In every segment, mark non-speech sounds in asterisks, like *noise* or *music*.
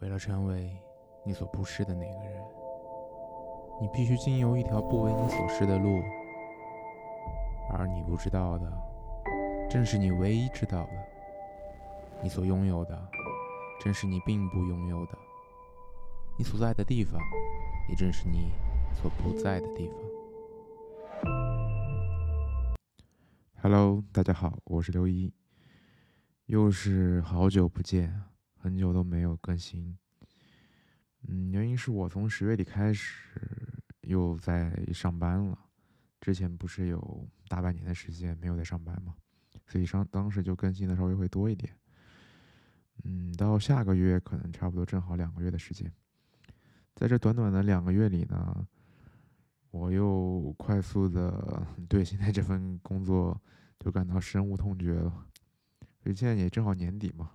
为了成为你所不是的那个人，你必须经由一条不为你所示的路，而你不知道的，正是你唯一知道的；你所拥有的，正是你并不拥有的；你所在的地方，也正是你所不在的地方。Hello，大家好，我是刘一，又是好久不见。很久都没有更新，嗯，原因是我从十月底开始又在上班了，之前不是有大半年的时间没有在上班嘛，所以上当时就更新的稍微会多一点，嗯，到下个月可能差不多正好两个月的时间，在这短短的两个月里呢，我又快速的 *laughs* 对现在这份工作就感到深恶痛绝了，所以现在也正好年底嘛。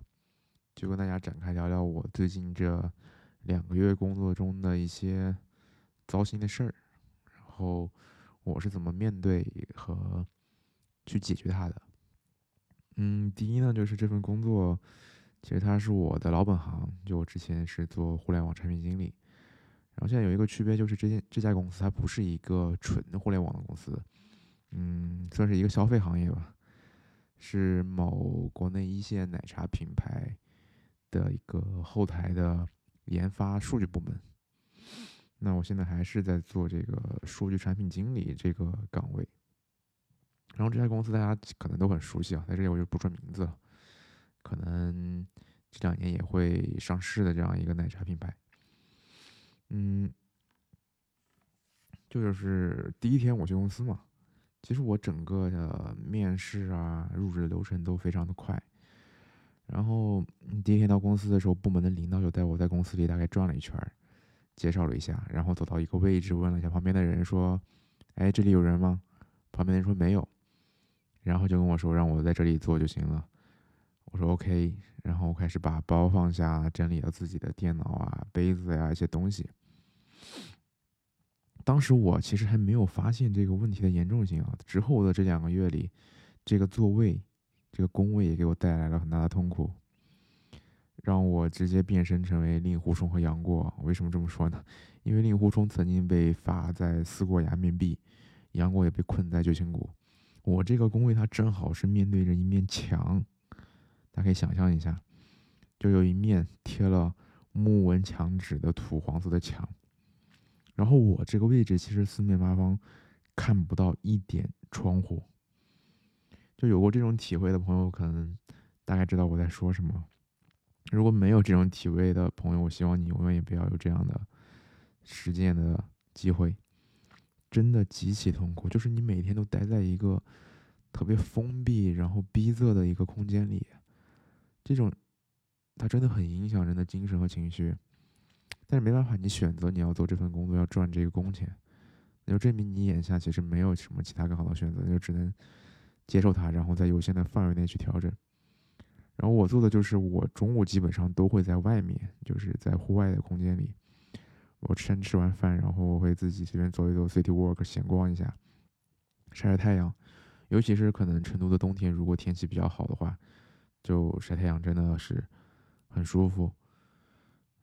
就跟大家展开聊聊我最近这两个月工作中的一些糟心的事儿，然后我是怎么面对和去解决它的。嗯，第一呢，就是这份工作其实它是我的老本行，就我之前是做互联网产品经理，然后现在有一个区别就是这件这家公司它不是一个纯互联网的公司，嗯，算是一个消费行业吧，是某国内一线奶茶品牌。的一个后台的研发数据部门，那我现在还是在做这个数据产品经理这个岗位。然后这家公司大家可能都很熟悉啊，在这里我就不说名字了。可能这两年也会上市的这样一个奶茶品牌。嗯，这就是第一天我去公司嘛，其实我整个的面试啊、入职流程都非常的快。然后第一天到公司的时候，部门的领导就带我在公司里大概转了一圈，介绍了一下，然后走到一个位置，问了一下旁边的人说：“哎，这里有人吗？”旁边人说没有，然后就跟我说让我在这里坐就行了。我说 OK，然后我开始把包放下，整理了自己的电脑啊、杯子呀一些东西。当时我其实还没有发现这个问题的严重性啊。之后的这两个月里，这个座位。这个工位也给我带来了很大的痛苦，让我直接变身成为令狐冲和杨过。为什么这么说呢？因为令狐冲曾经被罚在思过崖面壁，杨过也被困在九情谷。我这个工位它正好是面对着一面墙，大家可以想象一下，就有一面贴了木纹墙纸的土黄色的墙，然后我这个位置其实四面八方看不到一点窗户。有过这种体会的朋友，可能大概知道我在说什么。如果没有这种体会的朋友，我希望你永远也不要有这样的实践的机会。真的极其痛苦，就是你每天都待在一个特别封闭、然后逼仄的一个空间里，这种它真的很影响人的精神和情绪。但是没办法，你选择你要做这份工作，要赚这个工钱，那就证明你眼下其实没有什么其他更好的选择，就只能。接受它，然后在有限的范围内去调整。然后我做的就是，我中午基本上都会在外面，就是在户外的空间里。我先吃完饭，然后我会自己随便走一走，city walk，闲逛一下，晒晒太阳。尤其是可能成都的冬天，如果天气比较好的话，就晒太阳真的是很舒服。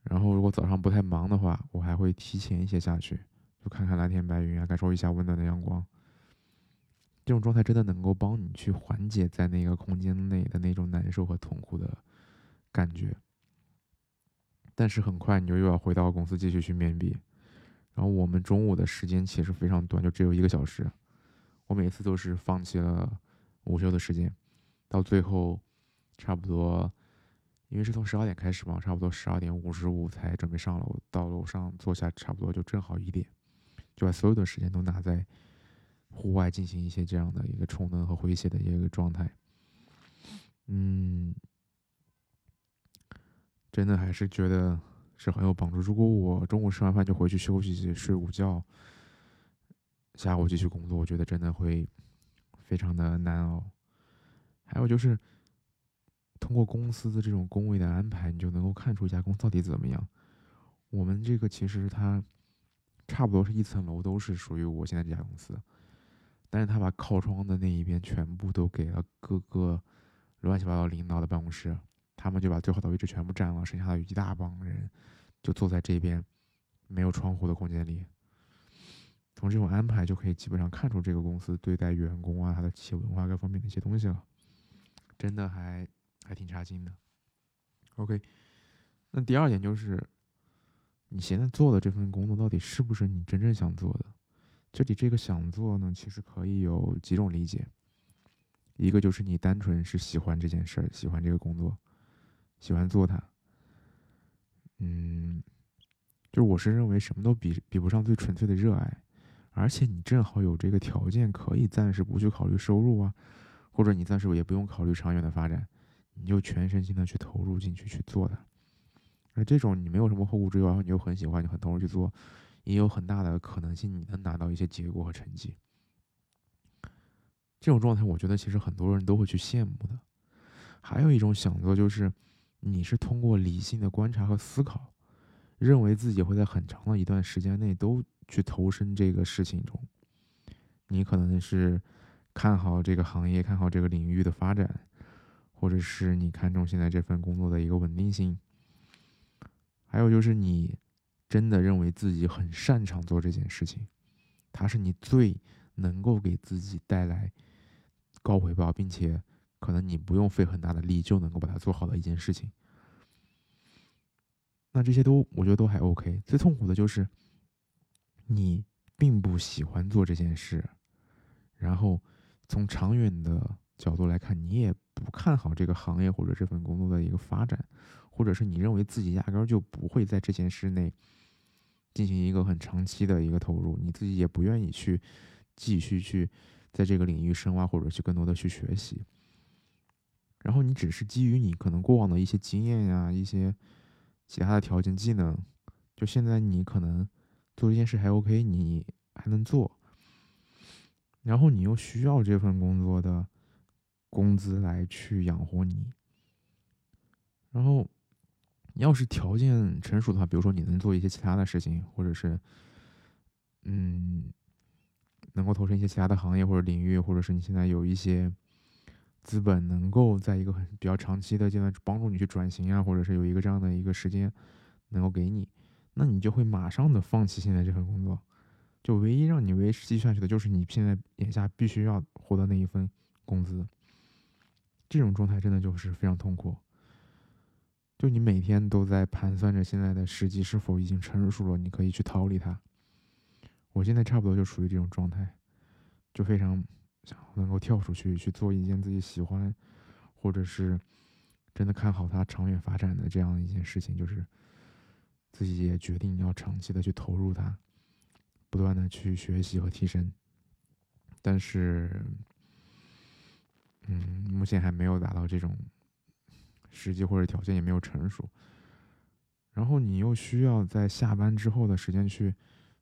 然后如果早上不太忙的话，我还会提前一些下去，就看看蓝天白云啊，感受一下温暖的阳光。这种状态真的能够帮你去缓解在那个空间内的那种难受和痛苦的感觉，但是很快你就又要回到公司继续去面壁，然后我们中午的时间其实非常短，就只有一个小时，我每次都是放弃了午休的时间，到最后差不多，因为是从十二点开始嘛，差不多十二点五十五才准备上楼，到楼上坐下差不多就正好一点，就把所有的时间都拿在。户外进行一些这样的一个充能和回血的一个状态，嗯，真的还是觉得是很有帮助。如果我中午吃完饭就回去休息睡午觉，下午继续工作，我觉得真的会非常的难熬。还有就是，通过公司的这种工位的安排，你就能够看出一家公司到底怎么样。我们这个其实它差不多是一层楼都是属于我现在这家公司。但是他把靠窗的那一边全部都给了各个乱七八糟领导的办公室，他们就把最好的位置全部占了，剩下的一大帮人就坐在这边没有窗户的空间里。从这种安排就可以基本上看出这个公司对待员工啊，他的企业文化各方面的一些东西了，真的还还挺差劲的。OK，那第二点就是你现在做的这份工作到底是不是你真正想做的？这里这个想做呢，其实可以有几种理解，一个就是你单纯是喜欢这件事儿，喜欢这个工作。喜欢做它，嗯，就我是认为什么都比比不上最纯粹的热爱，而且你正好有这个条件，可以暂时不去考虑收入啊，或者你暂时也不用考虑长远的发展，你就全身心的去投入进去去做它。而这种你没有什么后顾之忧，然后你又很喜欢，你很投入去做，也有很大的可能性你能拿到一些结果和成绩。这种状态，我觉得其实很多人都会去羡慕的。还有一种想做就是。你是通过理性的观察和思考，认为自己会在很长的一段时间内都去投身这个事情中。你可能是看好这个行业，看好这个领域的发展，或者是你看中现在这份工作的一个稳定性。还有就是你真的认为自己很擅长做这件事情，它是你最能够给自己带来高回报，并且。可能你不用费很大的力就能够把它做好的一件事情，那这些都我觉得都还 OK。最痛苦的就是你并不喜欢做这件事，然后从长远的角度来看，你也不看好这个行业或者这份工作的一个发展，或者是你认为自己压根儿就不会在这件事内进行一个很长期的一个投入，你自己也不愿意去继续去在这个领域深挖或者去更多的去学习。然后你只是基于你可能过往的一些经验呀，一些其他的条件技能，就现在你可能做这件事还 OK，你还能做。然后你又需要这份工作的工资来去养活你。然后，你要是条件成熟的话，比如说你能做一些其他的事情，或者是，嗯，能够投身一些其他的行业或者领域，或者是你现在有一些。资本能够在一个很比较长期的阶段帮助你去转型啊，或者是有一个这样的一个时间能够给你，那你就会马上的放弃现在这份工作，就唯一让你维持继续下去的就是你现在眼下必须要获得那一份工资。这种状态真的就是非常痛苦，就你每天都在盘算着现在的时机是否已经成熟了，你可以去逃离它。我现在差不多就处于这种状态，就非常。想能够跳出去去做一件自己喜欢，或者是真的看好它长远发展的这样一件事情，就是自己也决定要长期的去投入它，不断的去学习和提升。但是，嗯，目前还没有达到这种时机或者条件，也没有成熟。然后你又需要在下班之后的时间去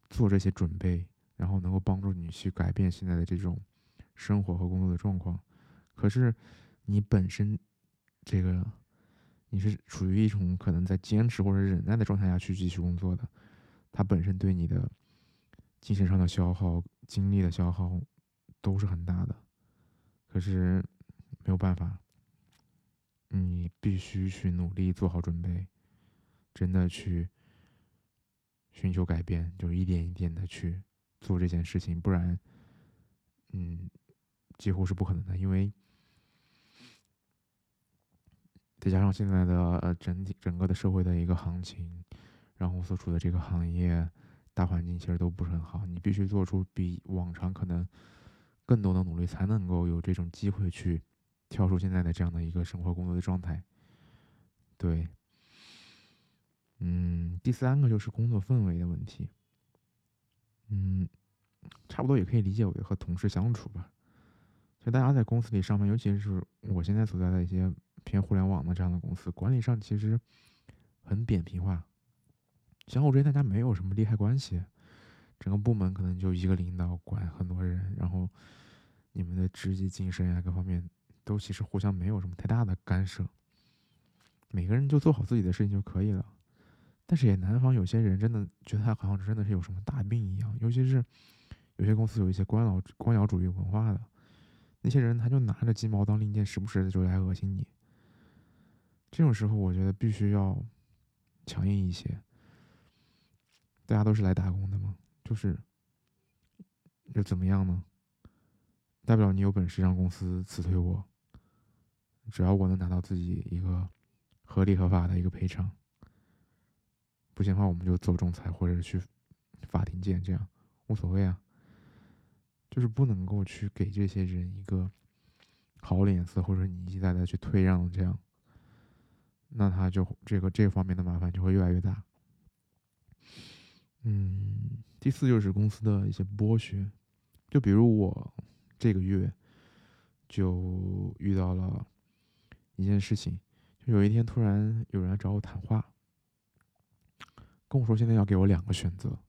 做这些准备，然后能够帮助你去改变现在的这种。生活和工作的状况，可是你本身这个你是处于一种可能在坚持或者忍耐的状态下去继续工作的，它本身对你的精神上的消耗、精力的消耗都是很大的。可是没有办法，你必须去努力做好准备，真的去寻求改变，就一点一点的去做这件事情，不然，嗯。几乎是不可能的，因为再加上现在的呃整体整个的社会的一个行情，然后所处的这个行业大环境其实都不是很好，你必须做出比往常可能更多的努力，才能够有这种机会去跳出现在的这样的一个生活工作的状态。对，嗯，第三个就是工作氛围的问题，嗯，差不多也可以理解为和同事相处吧。就大家在公司里上班，尤其是我现在所在的一些偏互联网的这样的公司，管理上其实很扁平化，相互之间大家没有什么利害关系，整个部门可能就一个领导管很多人，然后你们的职级晋升呀各方面都其实互相没有什么太大的干涉，每个人就做好自己的事情就可以了。但是也难防有些人真的觉得他好像真的是有什么大病一样，尤其是有些公司有一些官僚官僚主义文化的。那些人他就拿着鸡毛当令箭，时不时的就来恶心你。这种时候，我觉得必须要强硬一些。大家都是来打工的嘛，就是又怎么样呢？代表你有本事让公司辞退我，只要我能拿到自己一个合理合法的一个赔偿，不行的话我们就走仲裁或者去法庭见，这样无所谓啊。就是不能够去给这些人一个好脸色，或者你一再的去退让，这样，那他就这个这方面的麻烦就会越来越大。嗯，第四就是公司的一些剥削，就比如我这个月就遇到了一件事情，就有一天突然有人来找我谈话，跟我说现在要给我两个选择，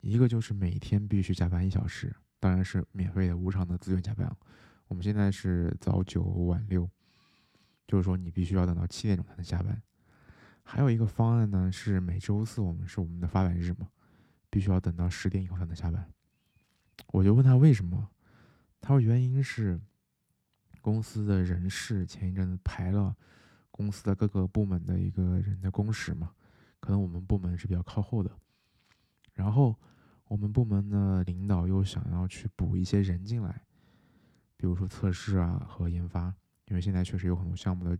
一个就是每天必须加班一小时。当然是免费的无偿的自愿加班。我们现在是早九晚六，就是说你必须要等到七点钟才能下班。还有一个方案呢，是每周四我们是我们的发板日嘛，必须要等到十点以后才能下班。我就问他为什么，他说原因是公司的人事前一阵子排了公司的各个部门的一个人的工时嘛，可能我们部门是比较靠后的，然后。我们部门的领导又想要去补一些人进来，比如说测试啊和研发，因为现在确实有很多项目的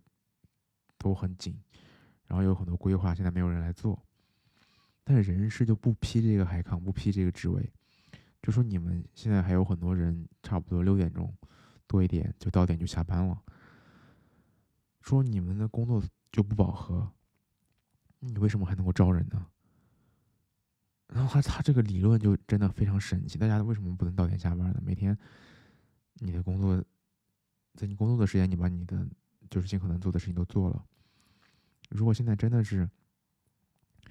都很紧，然后有很多规划现在没有人来做，但是人事就不批这个海康，不批这个职位，就说你们现在还有很多人，差不多六点钟多一点就到点就下班了，说你们的工作就不饱和，你为什么还能够招人呢？然后他他这个理论就真的非常神奇，大家为什么不能到点下班呢？每天你的工作，在你工作的时间，你把你的就是尽可能做的事情都做了。如果现在真的是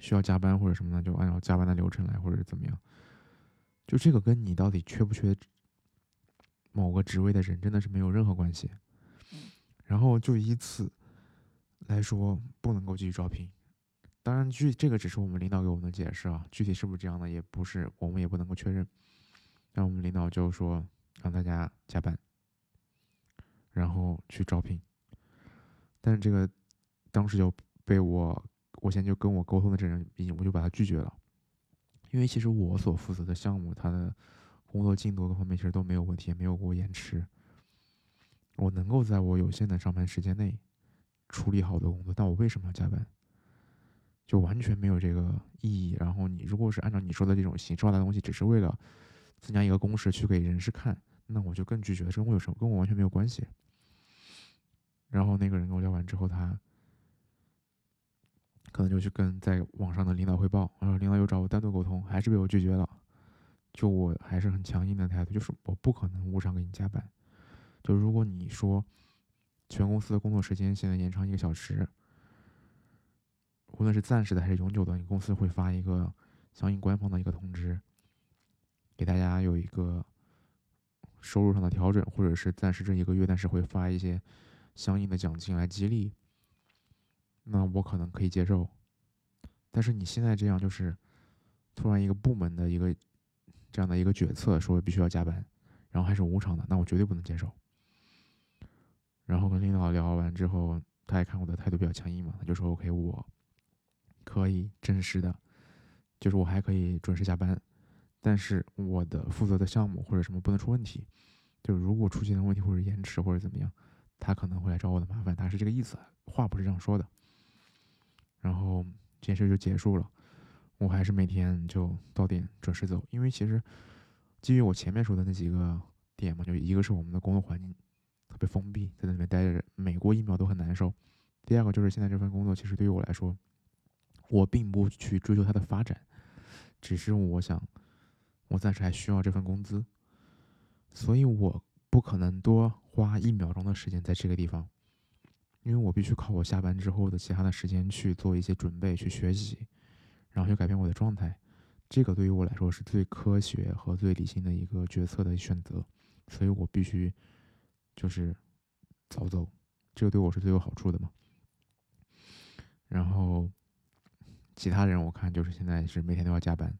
需要加班或者什么呢，就按照加班的流程来，或者怎么样。就这个跟你到底缺不缺某个职位的人真的是没有任何关系。然后就以此来说，不能够继续招聘。当然，具这个只是我们领导给我们的解释啊，具体是不是这样的，也不是我们也不能够确认。那我们领导就说让大家加班，然后去招聘。但是这个当时就被我，我先就跟我沟通的这人，我就把他拒绝了。因为其实我所负责的项目，他的工作进度各方面其实都没有问题，也没有给我延迟。我能够在我有限的上班时间内处理好的工作，但我为什么要加班？就完全没有这个意义。然后你如果是按照你说的这种形式化的东西，只是为了增加一个公式去给人事看，那我就更拒绝。这跟我有什么？跟我完全没有关系。然后那个人跟我聊完之后，他可能就去跟在网上的领导汇报，然后领导又找我单独沟通，还是被我拒绝了。就我还是很强硬的态度，就是我不可能无偿给你加班。就如果你说全公司的工作时间现在延长一个小时。无论是暂时的还是永久的，你公司会发一个相应官方的一个通知，给大家有一个收入上的调整，或者是暂时这一个月，但是会发一些相应的奖金来激励。那我可能可以接受，但是你现在这样就是突然一个部门的一个这样的一个决策，说必须要加班，然后还是无偿的，那我绝对不能接受。然后跟领导聊完之后，他也看我的态度比较强硬嘛，他就说 OK 我。可以真实的，就是我还可以准时下班，但是我的负责的项目或者什么不能出问题，就如果出现了问题或者延迟或者怎么样，他可能会来找我的麻烦，他是这个意思，话不是这样说的。然后这件事就结束了，我还是每天就到点准时走，因为其实基于我前面说的那几个点嘛，就一个是我们的工作环境特别封闭，在那里面待着每过一秒都很难受，第二个就是现在这份工作其实对于我来说。我并不去追求它的发展，只是我想，我暂时还需要这份工资，所以我不可能多花一秒钟的时间在这个地方，因为我必须靠我下班之后的其他的时间去做一些准备、去学习，然后去改变我的状态。这个对于我来说是最科学和最理性的一个决策的选择，所以我必须就是早走，这个对我是最有好处的嘛。然后。其他人我看就是现在是每天都要加班，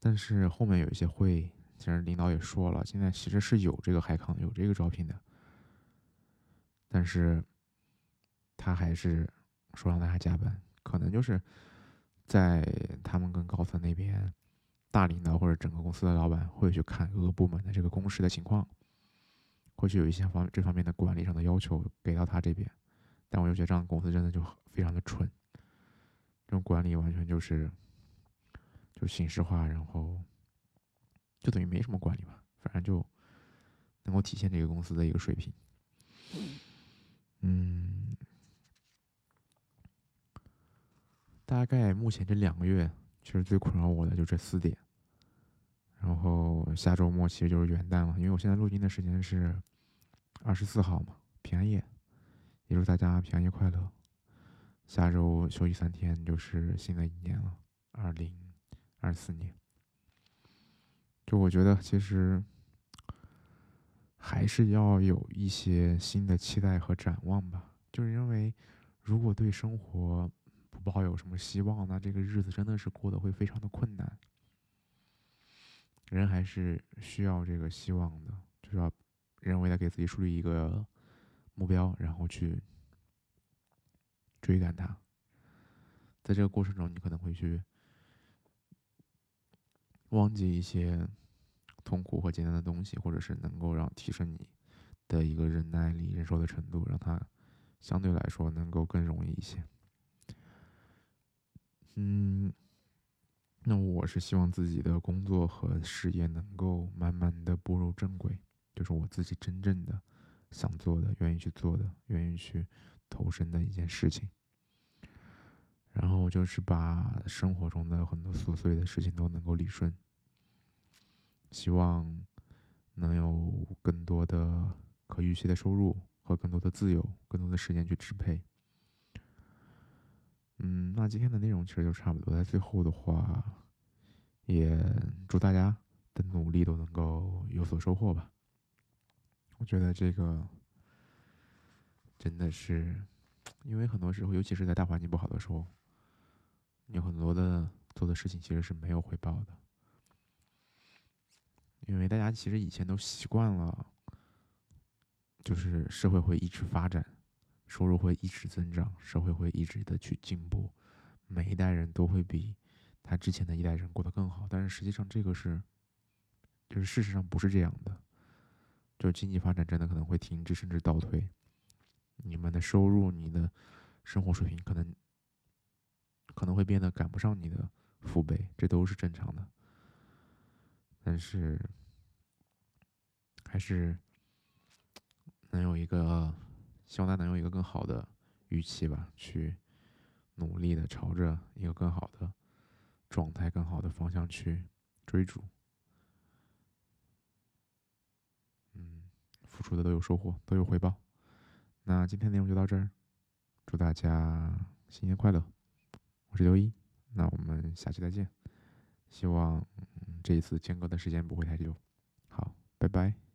但是后面有一些会，其实领导也说了，现在其实是有这个海康有这个招聘的，但是他还是说让大家加班，可能就是在他们跟高层那边，大领导或者整个公司的老板会去看各个部门的这个工时的情况，会去有一些方这方面的管理上的要求给到他这边，但我就觉得这样的公司真的就非常的蠢，这种管理完全就是就形式化，然后就等于没什么管理吧，反正就能够体现这个公司的一个水平。嗯，大概目前这两个月，其实最困扰我的就这四点。然后下周末其实就是元旦了，因为我现在录音的时间是二十四号嘛，平安夜，也祝大家平安夜快乐。下周休息三天，就是新的一年了，二零二四年。就我觉得，其实。还是要有一些新的期待和展望吧。就是因为，如果对生活不抱有什么希望，那这个日子真的是过得会非常的困难。人还是需要这个希望的，就是要人为的给自己树立一个目标，然后去追赶它。在这个过程中，你可能会去忘记一些。痛苦和艰难的东西，或者是能够让提升你的一个忍耐力、忍受的程度，让它相对来说能够更容易一些。嗯，那我是希望自己的工作和事业能够慢慢的步入正轨，就是我自己真正的想做的、愿意去做的、愿意去投身的一件事情。然后就是把生活中的很多琐碎的事情都能够理顺。希望能有更多的可预期的收入和更多的自由，更多的时间去支配。嗯，那今天的内容其实就差不多。在最后的话，也祝大家的努力都能够有所收获吧。我觉得这个真的是，因为很多时候，尤其是在大环境不好的时候，有很多的做的事情其实是没有回报的。因为大家其实以前都习惯了，就是社会会一直发展，收入会一直增长，社会会一直的去进步，每一代人都会比他之前的一代人过得更好。但是实际上这个是，就是事实上不是这样的，就经济发展真的可能会停滞甚至倒退，你们的收入、你的生活水平可能可能会变得赶不上你的父辈，这都是正常的。但是，还是能有一个，希望大家能有一个更好的预期吧，去努力的朝着一个更好的状态、更好的方向去追逐。嗯，付出的都有收获，都有回报。那今天内容就到这儿，祝大家新年快乐！我是刘一，那我们下期再见。希望。这一次间隔的时间不会太久，好，拜拜。